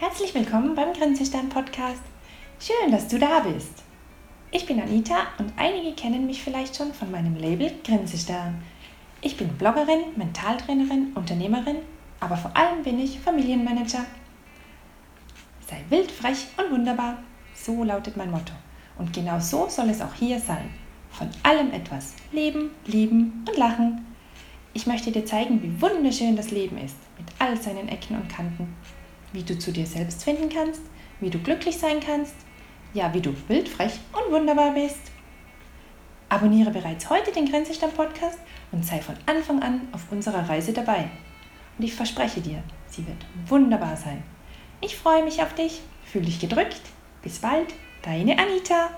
Herzlich willkommen beim Grenzestern Podcast. Schön, dass du da bist. Ich bin Anita und einige kennen mich vielleicht schon von meinem Label Grenzestern. Ich bin Bloggerin, Mentaltrainerin, Unternehmerin, aber vor allem bin ich Familienmanager. Sei wild, frech und wunderbar. So lautet mein Motto. Und genau so soll es auch hier sein. Von allem etwas. Leben, lieben und lachen. Ich möchte dir zeigen, wie wunderschön das Leben ist, mit all seinen Ecken und Kanten. Wie du zu dir selbst finden kannst, wie du glücklich sein kannst, ja, wie du wild, frech und wunderbar bist. Abonniere bereits heute den Grenzestamm Podcast und sei von Anfang an auf unserer Reise dabei. Und ich verspreche dir, sie wird wunderbar sein. Ich freue mich auf dich, fühle dich gedrückt. Bis bald, deine Anita.